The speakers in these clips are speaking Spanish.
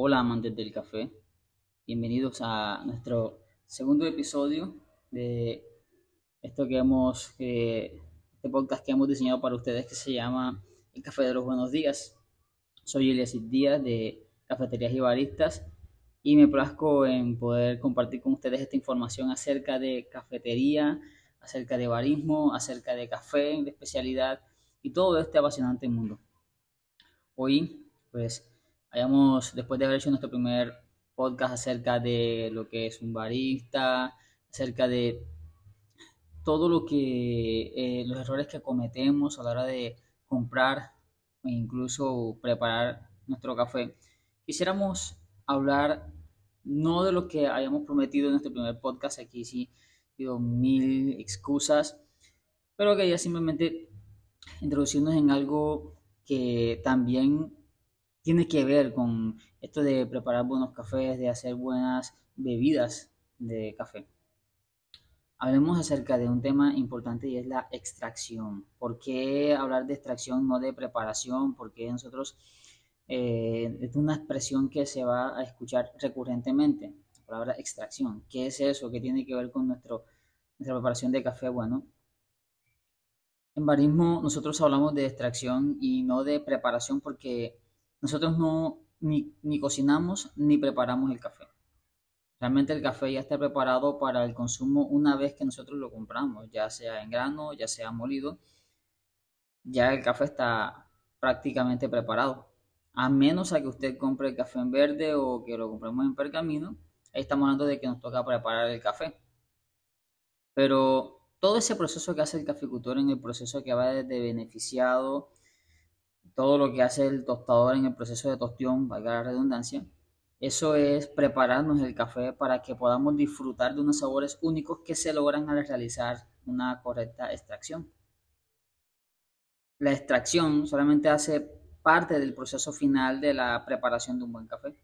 Hola amantes del café, bienvenidos a nuestro segundo episodio de esto que hemos, este podcast que hemos diseñado para ustedes que se llama El Café de los Buenos Días. Soy Elias Díaz de Cafeterías y Baristas y me plazco en poder compartir con ustedes esta información acerca de cafetería, acerca de barismo, acerca de café de especialidad y todo este apasionante mundo. Hoy, pues, después de haber hecho nuestro primer podcast acerca de lo que es un barista, acerca de todo lo que, eh, los errores que cometemos a la hora de comprar e incluso preparar nuestro café, quisiéramos hablar no de lo que hayamos prometido en nuestro primer podcast, aquí sí digo mil excusas, pero que ya simplemente introducirnos en algo que también tiene que ver con esto de preparar buenos cafés, de hacer buenas bebidas de café. Hablemos acerca de un tema importante y es la extracción. ¿Por qué hablar de extracción, no de preparación? Porque nosotros eh, es una expresión que se va a escuchar recurrentemente, la palabra extracción. ¿Qué es eso? ¿Qué tiene que ver con nuestro, nuestra preparación de café? Bueno, en barismo nosotros hablamos de extracción y no de preparación porque nosotros no ni, cocinamos ni preparamos el café. Realmente el café ya está preparado para el consumo una vez que nosotros lo compramos, ya sea en grano, ya sea molido. Ya el café está prácticamente preparado. A menos a que usted compre el café en verde o que lo compremos en pergamino, ahí estamos hablando de que nos toca preparar el café. Pero todo ese proceso que hace el caficultor en el proceso que va desde beneficiado todo lo que hace el tostador en el proceso de tostión, valga la redundancia, eso es prepararnos el café para que podamos disfrutar de unos sabores únicos que se logran al realizar una correcta extracción. La extracción solamente hace parte del proceso final de la preparación de un buen café.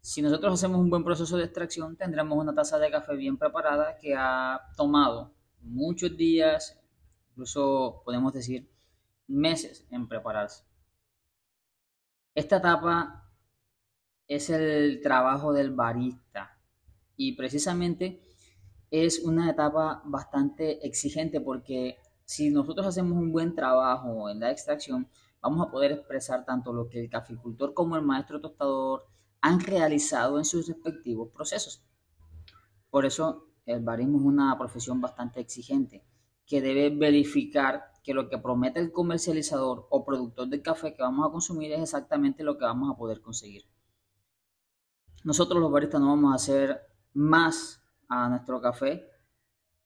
Si nosotros hacemos un buen proceso de extracción, tendremos una taza de café bien preparada que ha tomado muchos días, incluso podemos decir meses en prepararse. Esta etapa es el trabajo del barista y precisamente es una etapa bastante exigente porque si nosotros hacemos un buen trabajo en la extracción, vamos a poder expresar tanto lo que el caficultor como el maestro tostador han realizado en sus respectivos procesos. Por eso el barismo es una profesión bastante exigente que debe verificar que lo que promete el comercializador o productor del café que vamos a consumir es exactamente lo que vamos a poder conseguir. Nosotros los baristas no vamos a hacer más a nuestro café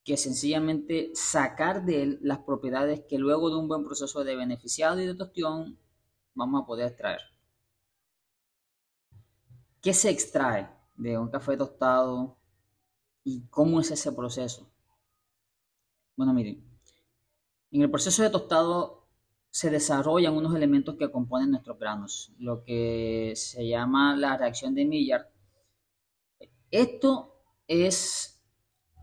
que sencillamente sacar de él las propiedades que luego de un buen proceso de beneficiado y de tostión vamos a poder extraer. ¿Qué se extrae de un café tostado y cómo es ese proceso? Bueno, miren, en el proceso de tostado se desarrollan unos elementos que componen nuestros granos, lo que se llama la reacción de Maillard. Esto es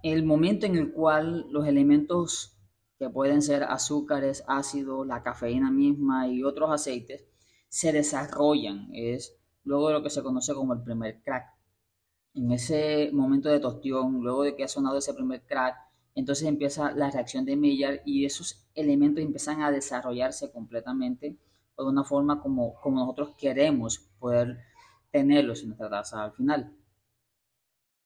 el momento en el cual los elementos que pueden ser azúcares, ácidos, la cafeína misma y otros aceites se desarrollan. Es luego de lo que se conoce como el primer crack. En ese momento de tostión, luego de que ha sonado ese primer crack, entonces empieza la reacción de Maillard y esos elementos empiezan a desarrollarse completamente de una forma como, como nosotros queremos poder tenerlos en nuestra taza al final.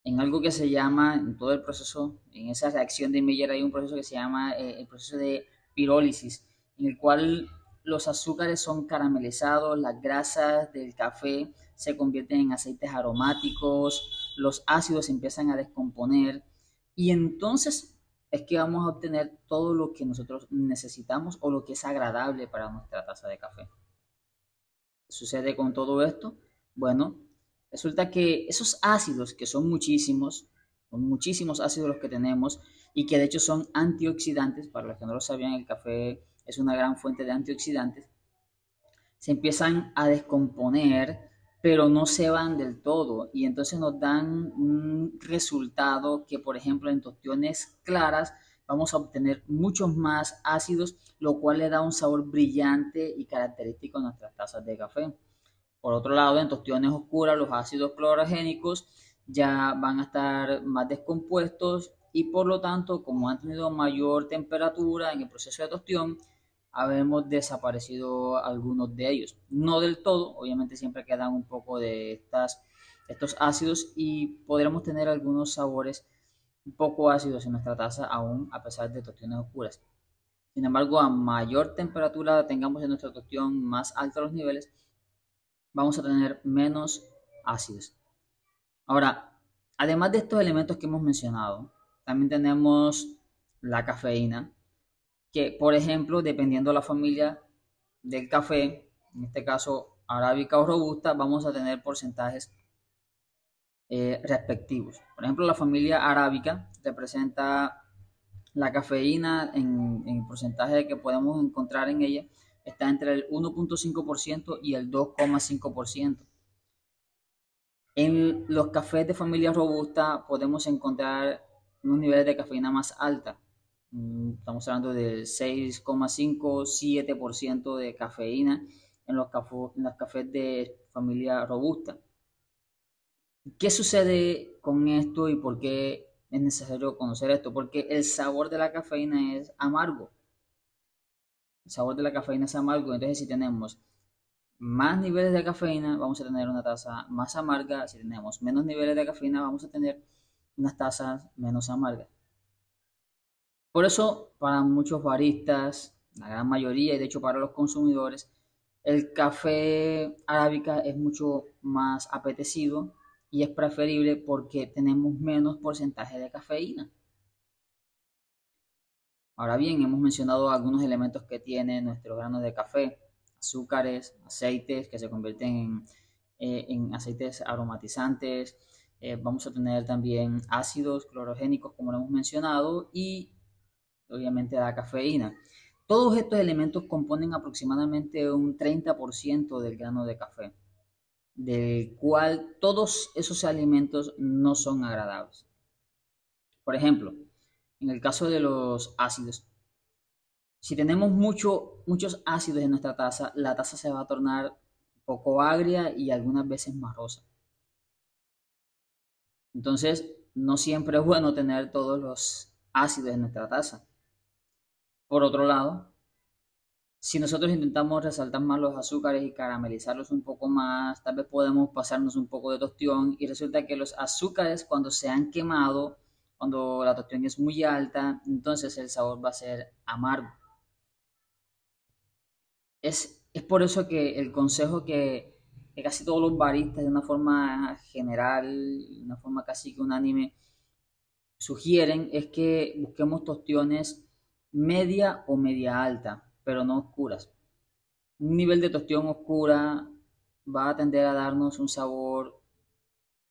En algo que se llama, en todo el proceso, en esa reacción de Maillard hay un proceso que se llama eh, el proceso de pirólisis, en el cual los azúcares son caramelizados, las grasas del café se convierten en aceites aromáticos, los ácidos empiezan a descomponer y entonces es que vamos a obtener todo lo que nosotros necesitamos o lo que es agradable para nuestra taza de café. ¿Qué sucede con todo esto? Bueno, resulta que esos ácidos, que son muchísimos, son muchísimos ácidos los que tenemos y que de hecho son antioxidantes, para los que no lo sabían, el café es una gran fuente de antioxidantes, se empiezan a descomponer pero no se van del todo y entonces nos dan un resultado que, por ejemplo, en tostiones claras vamos a obtener muchos más ácidos, lo cual le da un sabor brillante y característico a nuestras tazas de café. Por otro lado, en tostiones oscuras, los ácidos clorogénicos ya van a estar más descompuestos y por lo tanto, como han tenido mayor temperatura en el proceso de tostión, habemos desaparecido algunos de ellos. No del todo, obviamente siempre quedan un poco de estas, estos ácidos y podremos tener algunos sabores un poco ácidos en nuestra taza aún a pesar de tostiones oscuras. Sin embargo, a mayor temperatura tengamos en nuestra tostión, más altos los niveles, vamos a tener menos ácidos. Ahora, además de estos elementos que hemos mencionado, también tenemos la cafeína, que por ejemplo, dependiendo de la familia del café, en este caso arábica o robusta, vamos a tener porcentajes eh, respectivos. Por ejemplo, la familia arábica representa la cafeína en, en porcentaje que podemos encontrar en ella está entre el 1.5% y el 2.5%. En los cafés de familia robusta podemos encontrar unos niveles de cafeína más alta. Mm, estamos hablando del 6,5-7% de cafeína en los, en los cafés de familia robusta. ¿Qué sucede con esto y por qué es necesario conocer esto? Porque el sabor de la cafeína es amargo el sabor de la cafeína es amargo, entonces si tenemos más niveles de cafeína, vamos a tener una taza más amarga, si tenemos menos niveles de cafeína, vamos a tener unas tazas menos amargas. Por eso, para muchos baristas, la gran mayoría, y de hecho para los consumidores, el café arábica es mucho más apetecido y es preferible porque tenemos menos porcentaje de cafeína. Ahora bien, hemos mencionado algunos elementos que tienen nuestros granos de café, azúcares, aceites que se convierten en, eh, aceites aromatizantes. Eh, vamos a tener también ácidos clorogénicos, como lo hemos mencionado, y obviamente la cafeína. Todos estos elementos componen aproximadamente un 30% del grano de café, del cual todos esos alimentos no son agradables. Por ejemplo, en el caso de los ácidos. Si tenemos mucho, muchos ácidos en nuestra taza, la taza se va a tornar poco agria y algunas veces marrosa. Entonces, no siempre es bueno tener todos los ácidos en nuestra taza. Por otro lado, si nosotros intentamos resaltar más los azúcares y caramelizarlos un poco más, tal vez podemos pasarnos un poco de tostión y resulta que los azúcares cuando se han quemado cuando la tostión es muy alta, entonces el sabor va a ser amargo. Es, es por eso que el consejo que, que, casi todos los baristas de una forma general, de una forma casi que unánime, sugieren es que busquemos tostiones media o media alta, pero no oscuras. Un nivel de tostión oscura va a tender a darnos un sabor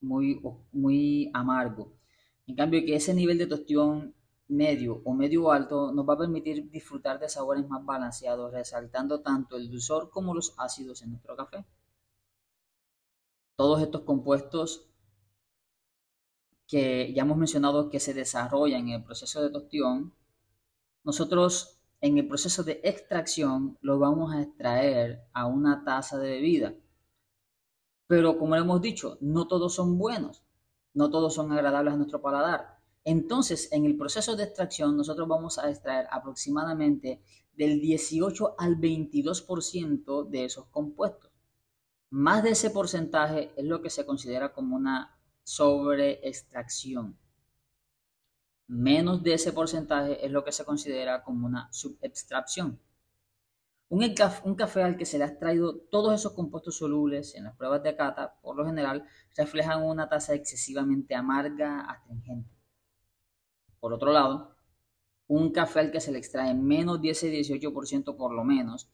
muy, muy amargo. En cambio, que ese nivel de tostión medio o medio alto nos va a permitir disfrutar de sabores más balanceados, resaltando tanto el dulzor como los ácidos en nuestro café. Todos estos compuestos que ya hemos mencionado que se desarrollan en el proceso de tostión, nosotros en el proceso de extracción los vamos a extraer a una taza de bebida. Pero como hemos dicho, no todos son buenos no todos son agradables a nuestro paladar. Entonces, en el proceso de extracción, nosotros vamos a extraer aproximadamente del 18 al 22% de esos compuestos. Más de ese porcentaje es lo que se considera como una sobreextracción. Menos de ese porcentaje es lo que se considera como una subextracción. Un, café al que se le ha extraído todos esos compuestos solubles en las pruebas de cata, por lo general, reflejan una tasa excesivamente amarga, astringente. Por otro lado, un café al que se le extrae menos 10-18% por lo menos,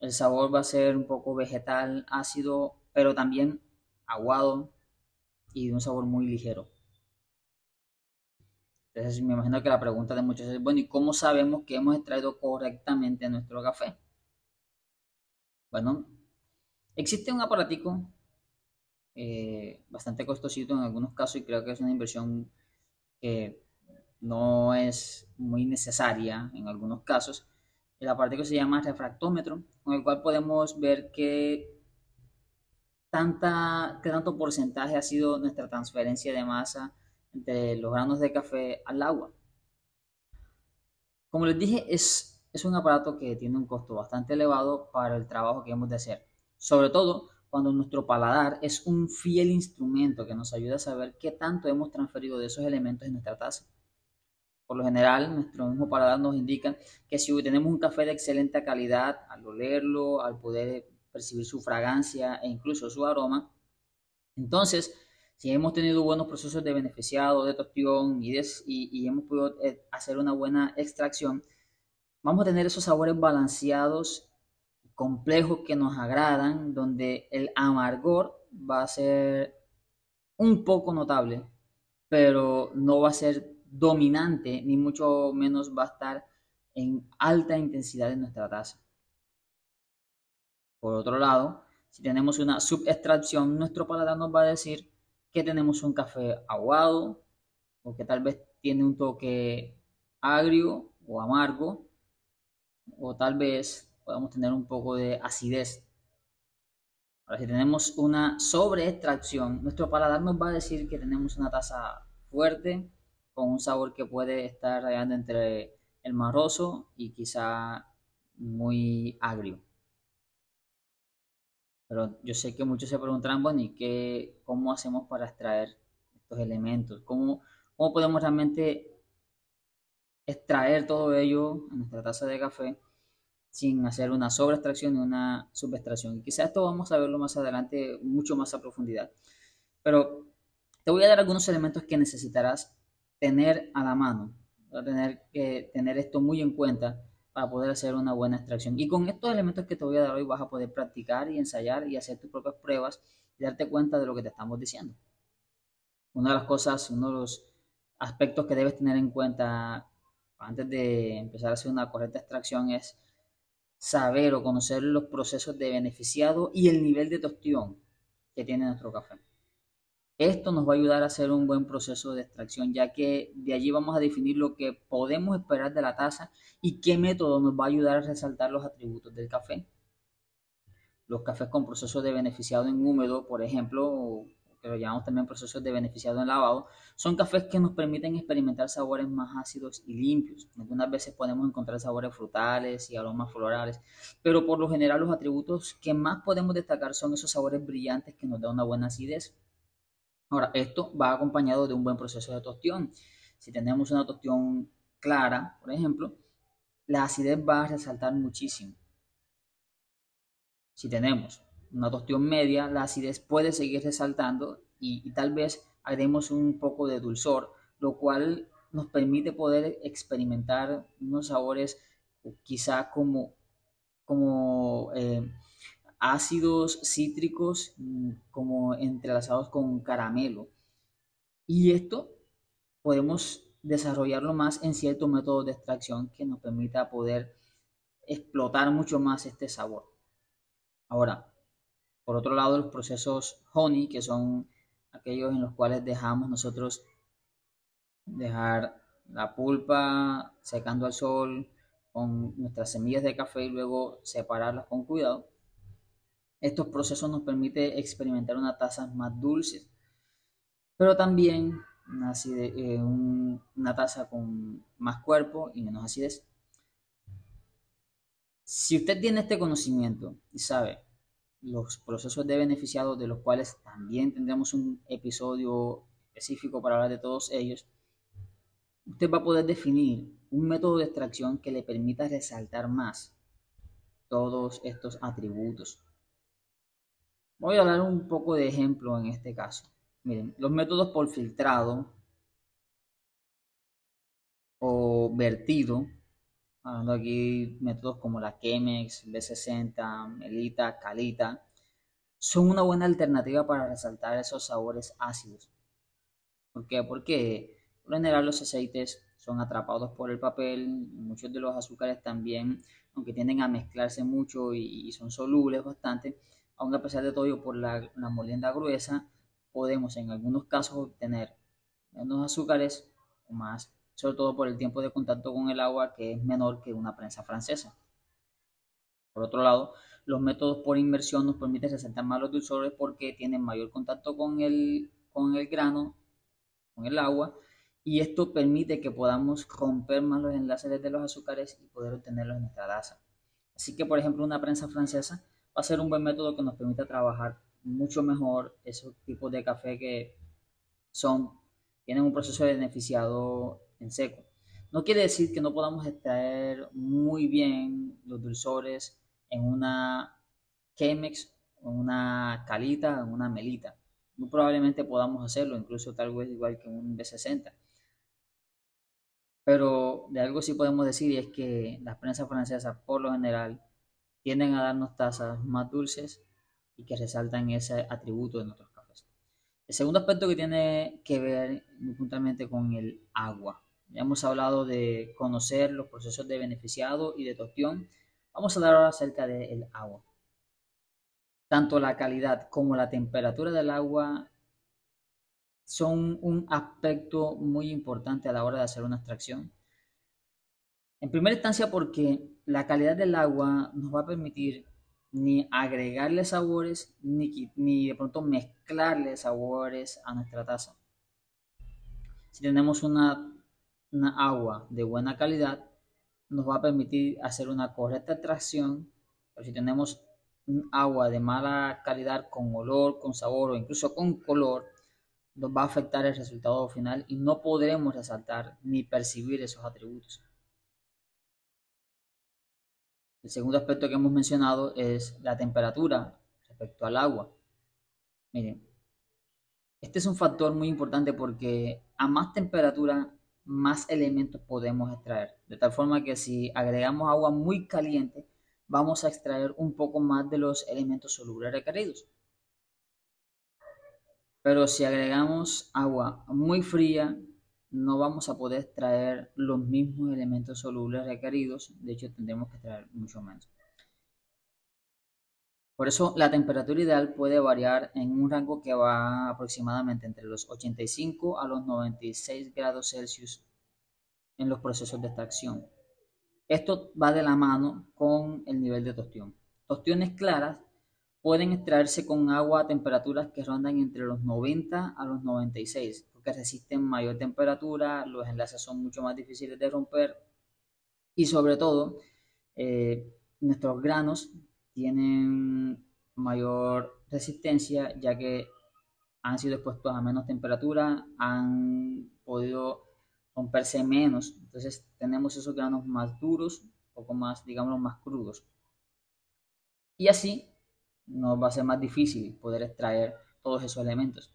el sabor va a ser un poco vegetal, ácido, pero también aguado y de un sabor muy ligero. Entonces me imagino que la pregunta de muchos es, bueno, ¿y cómo sabemos que hemos extraído correctamente nuestro café? Bueno, existe un aparatico eh, bastante costosito en algunos casos y creo que es una inversión que no es muy necesaria en algunos casos. El aparatico se llama refractómetro, con el cual podemos ver qué tanta, qué tanto porcentaje ha sido nuestra transferencia de masa entre los granos de café al agua. Como les dije, es, es un aparato que tiene un costo bastante elevado para el trabajo que hemos de hacer. Sobre todo cuando nuestro paladar es un fiel instrumento que nos ayuda a saber qué tanto hemos transferido de esos elementos en nuestra taza. Por lo general, nuestro mismo paladar nos indica que si tenemos un café de excelente calidad, al olerlo, al poder percibir su fragancia e incluso su aroma, entonces, si hemos tenido buenos procesos de beneficiado, de tostión y, y hemos podido eh, hacer una buena extracción, vamos a tener esos sabores balanceados, complejos que nos agradan, donde el amargor va a ser un poco notable, pero no va a ser dominante, ni mucho menos va a estar en alta intensidad en nuestra taza. Por otro lado, si tenemos una subextracción, nuestro paladar nos va a decir que tenemos un café aguado o que tal vez tiene un toque agrio o amargo o tal vez podamos tener un poco de acidez. Ahora, si tenemos una sobreextracción, nuestro paladar nos va a decir que tenemos una taza fuerte, con un sabor que puede estar rayando entre el marroso y quizá muy agrio. Pero yo sé que muchos se preguntarán, bueno, ¿y qué, cómo hacemos para extraer estos elementos? ¿Cómo, cómo podemos realmente extraer todo ello en nuestra taza de café sin hacer una sobreextracción y una subextracción? Y quizás esto vamos a verlo más adelante, mucho más a profundidad. Pero te voy a dar algunos elementos que necesitarás tener a la mano, tener que tener esto muy en cuenta para poder hacer una buena extracción. Y con estos elementos que te voy a dar hoy vas a poder practicar y ensayar y hacer tus propias pruebas y darte cuenta de lo que te estamos diciendo. Una de las cosas, uno de los aspectos que debes tener en cuenta antes de empezar a hacer una correcta extracción es saber o conocer los procesos de beneficiado y el nivel de tostión que tiene nuestro café. Esto nos va a ayudar a hacer un buen proceso de extracción, ya que de allí vamos a definir lo que podemos esperar de la taza y qué método nos va a ayudar a resaltar los atributos del café. Los cafés con procesos de beneficiado en húmedo, por ejemplo, que lo llamamos también procesos de beneficiado en lavado, son cafés que nos permiten experimentar sabores más ácidos y limpios. Algunas veces podemos encontrar sabores frutales y aromas florales, pero por lo general los atributos que más podemos destacar son esos sabores brillantes que nos dan una buena acidez Ahora, esto va acompañado de un buen proceso de tostión. Si tenemos una tostión clara, por ejemplo, la acidez va a resaltar muchísimo. Si tenemos una tostión media, la acidez puede seguir resaltando y, tal vez haremos un poco de dulzor, lo cual nos permite poder experimentar unos sabores quizá como, como eh, ácidos cítricos mm, como entrelazados con caramelo. Y esto podemos desarrollarlo más en ciertos métodos de extracción que nos permita poder explotar mucho más este sabor. Ahora, por otro lado, los procesos honey, que son aquellos en los cuales dejamos nosotros dejar la pulpa secando al sol con nuestras semillas de café y luego separarlas con cuidado estos procesos nos permiten experimentar una taza más dulce, pero también una, eh, una taza con más cuerpo y menos acidez. Si usted tiene este conocimiento y sabe los procesos de beneficiado de los cuales también tendremos un episodio específico para hablar de todos ellos, usted va a poder definir un método de extracción que le permita resaltar más todos estos atributos. Voy a dar un poco de ejemplo en este caso. Miren, los métodos por filtrado o vertido, hablando aquí métodos como la Chemex, B60, Melita, Calita, son una buena alternativa para resaltar esos sabores ácidos. ¿Por qué? Porque por general los aceites son atrapados por el papel, muchos de los azúcares también, aunque tienden a mezclarse mucho y son solubles bastante, aunque a pesar de todo por la, molienda gruesa, podemos en algunos casos obtener menos azúcares o más, sobre todo por el tiempo de contacto con el agua que es menor que una prensa francesa. Por otro lado, los métodos por inmersión nos permiten resaltar más los dulzores porque tienen mayor contacto con el, con el grano, con el agua, y esto permite que podamos romper más los enlaces de los azúcares y poder obtenerlos en nuestra taza. Así que, por ejemplo, una prensa francesa va a ser un buen método que nos permita trabajar mucho mejor esos tipos de café que son, tienen un proceso de beneficiado en seco. No quiere decir que no podamos extraer muy bien los dulzores en una Chemex, en una calita, en una melita. Muy probablemente podamos hacerlo, incluso tal vez igual que un B60. Pero de algo sí podemos decir y es que las prensas francesas por lo general tienden a darnos tazas más dulces y que resaltan ese atributo de nuestros cafés. El segundo aspecto que tiene que ver muy puntualmente con el agua. Ya hemos hablado de conocer los procesos de beneficiado y de tostión. Vamos a hablar ahora acerca del agua. Tanto la calidad como la temperatura del agua son un aspecto muy importante a la hora de hacer una extracción. En primera instancia porque la calidad del agua nos va a permitir ni agregarle sabores ni, ni de pronto mezclarle sabores a nuestra taza. Si tenemos una agua de buena calidad nos va a permitir hacer una correcta extracción, pero si tenemos agua de mala calidad con olor, con sabor o incluso con color, nos va a afectar el resultado final y no podremos resaltar ni percibir esos atributos. El segundo aspecto que hemos mencionado es la temperatura respecto al agua. Miren, este es un factor muy importante porque a más temperatura más elementos podemos extraer. De tal forma que si agregamos agua muy caliente, vamos a extraer un poco más de los elementos solubles requeridos. Pero si agregamos agua muy fría, no vamos a poder extraer los mismos elementos solubles requeridos. De hecho, tendremos que extraer mucho menos. Por eso la temperatura ideal puede variar en un rango que va aproximadamente entre los 85 a los 96 grados Celsius en los procesos de extracción. Esto va de la mano con el nivel de tostión. Tostiones claras pueden extraerse con agua a temperaturas que rondan entre los 90 a los 96, porque resisten mayor temperatura, los enlaces son mucho más difíciles de romper y sobre todo eh, nuestros granos tienen mayor resistencia ya que han sido expuestos a menos temperatura, han podido romperse menos. Entonces tenemos esos granos más duros, un poco más, digamos, más crudos. Y así nos va a ser más difícil poder extraer todos esos elementos.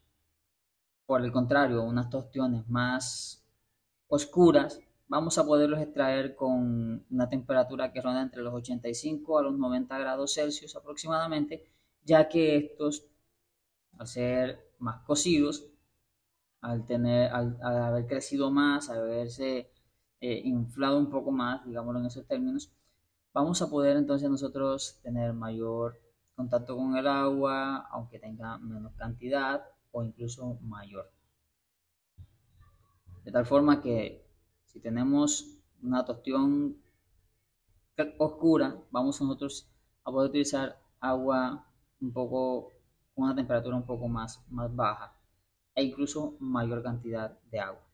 Por el contrario, unas tostiones más oscuras vamos a poderlos extraer con una temperatura que ronda entre los 85 a los 90 grados Celsius aproximadamente, ya que estos, al ser más cocidos, al, tener, al, haber crecido más, al haberse eh, inflado un poco más, digámoslo en esos términos, vamos a poder entonces nosotros tener mayor contacto con el agua, aunque tenga menos cantidad o incluso mayor. De tal forma que si tenemos una tostión oscura, vamos nosotros a poder utilizar agua un poco, con una temperatura un poco más, más baja e incluso mayor cantidad de agua.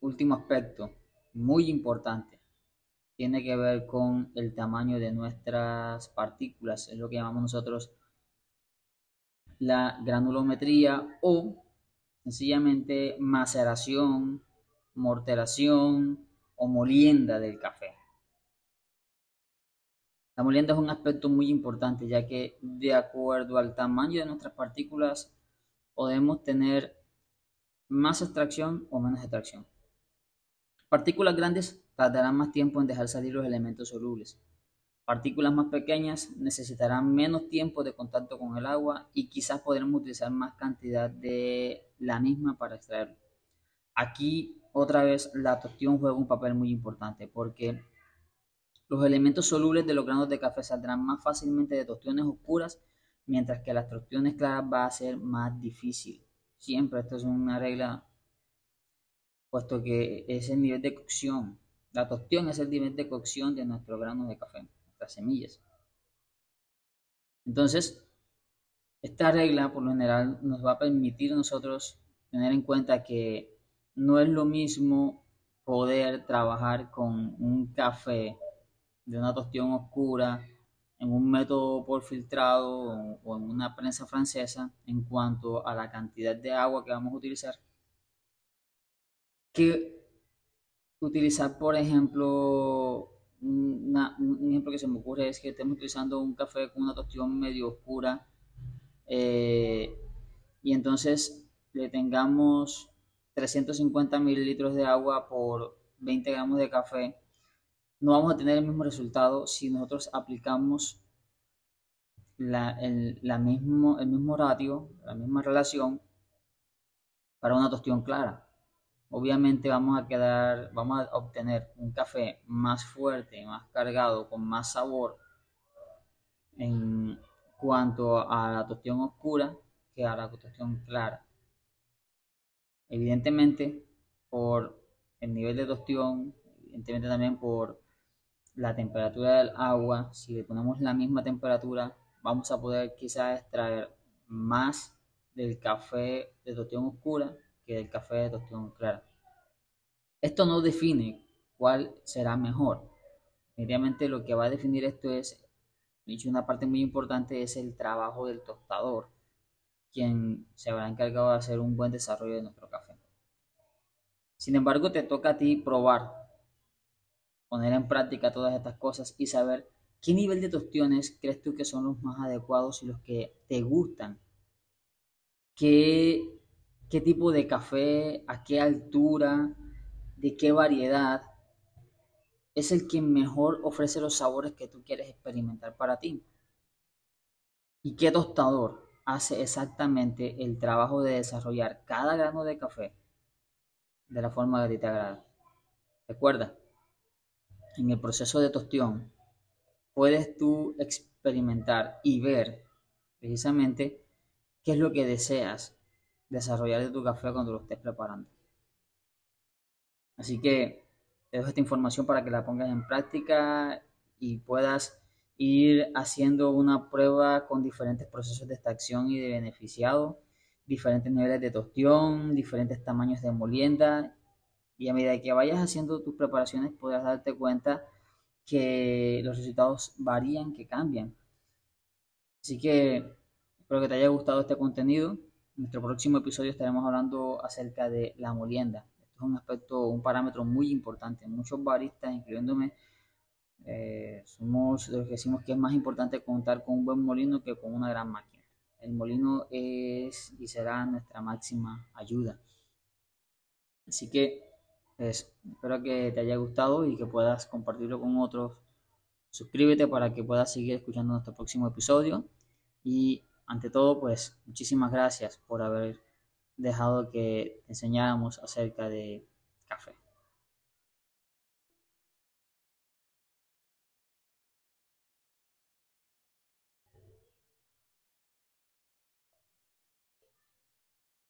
Último aspecto muy importante tiene que ver con el tamaño de nuestras partículas, es lo que llamamos nosotros la granulometría o sencillamente maceración, morteración o molienda del café. La molienda es un aspecto muy importante ya que de acuerdo al tamaño de nuestras partículas podemos tener más extracción o menos extracción. Partículas grandes tardarán más tiempo en dejar salir los elementos solubles. Partículas más pequeñas necesitarán menos tiempo de contacto con el agua y quizás podremos utilizar más cantidad de la misma para extraerlo. Aquí otra vez la tostión juega un papel muy importante porque los elementos solubles de los granos de café saldrán más fácilmente de tostiones oscuras, mientras que las tostiones claras va a ser más difícil. Siempre esto es una regla, puesto que es el nivel de cocción La tostión es el nivel de cocción de nuestros granos de café, nuestras semillas. Entonces, esta regla por lo general nos va a permitir nosotros tener en cuenta que no es lo mismo poder trabajar con un café de una tostión oscura en un método por filtrado o en una prensa francesa en cuanto a la cantidad de agua que vamos a utilizar que utilizar por ejemplo un ejemplo que se me ocurre es que estemos utilizando un café con una tostión medio oscura eh, y entonces le tengamos 350 mililitros de agua por 20 gramos de café, no vamos a tener el mismo resultado si nosotros aplicamos la, el, la mismo, el mismo ratio, la misma relación para una tostión clara. Obviamente vamos a quedar, vamos a obtener un café más fuerte, más cargado, con más sabor en cuanto a la tostión oscura que a la tostión clara. Evidentemente, por el nivel de tostión, evidentemente también por la temperatura del agua, si le ponemos la misma temperatura, vamos a poder quizás extraer más del café de tostión oscura del café de tostión clara. Esto no define cuál será mejor. Definitivamente lo que va a definir esto es, dicho una parte muy importante, es el trabajo del tostador quien se habrá encargado de hacer un buen desarrollo de nuestro café. Sin embargo, te toca a ti probar, poner en práctica todas estas cosas y saber qué nivel de tostiones crees tú que son los más adecuados y los que te gustan. ¿Qué, qué tipo de café, a qué altura, de qué variedad es el que mejor ofrece los sabores que tú quieres experimentar para ti. ¿Y qué tostador hace exactamente el trabajo de desarrollar cada grano de café de la forma que te agrada. Recuerda, en el proceso de tostión puedes tú experimentar y ver precisamente qué es lo que deseas desarrollar de tu café cuando lo estés preparando. Así que te dejo esta información para que la pongas en práctica y puedas ir haciendo una prueba con diferentes procesos de extracción y de beneficiado, diferentes niveles de tostión, diferentes tamaños de molienda y a medida que vayas haciendo tus preparaciones podrás darte cuenta que los resultados varían, que cambian. Así que espero que te haya gustado este contenido. Nuestro próximo episodio estaremos hablando acerca de la molienda. Esto es un aspecto, un parámetro muy importante. Muchos baristas, incluyéndome, eh, somos los que decimos que es más importante contar con un buen molino que con una gran máquina. El molino es y será nuestra máxima ayuda. Así que pues, espero que te haya gustado y que puedas compartirlo con otros. Suscríbete para que puedas seguir escuchando nuestro próximo episodio. Y ante todo, pues muchísimas gracias por haber dejado que enseñáramos acerca de café.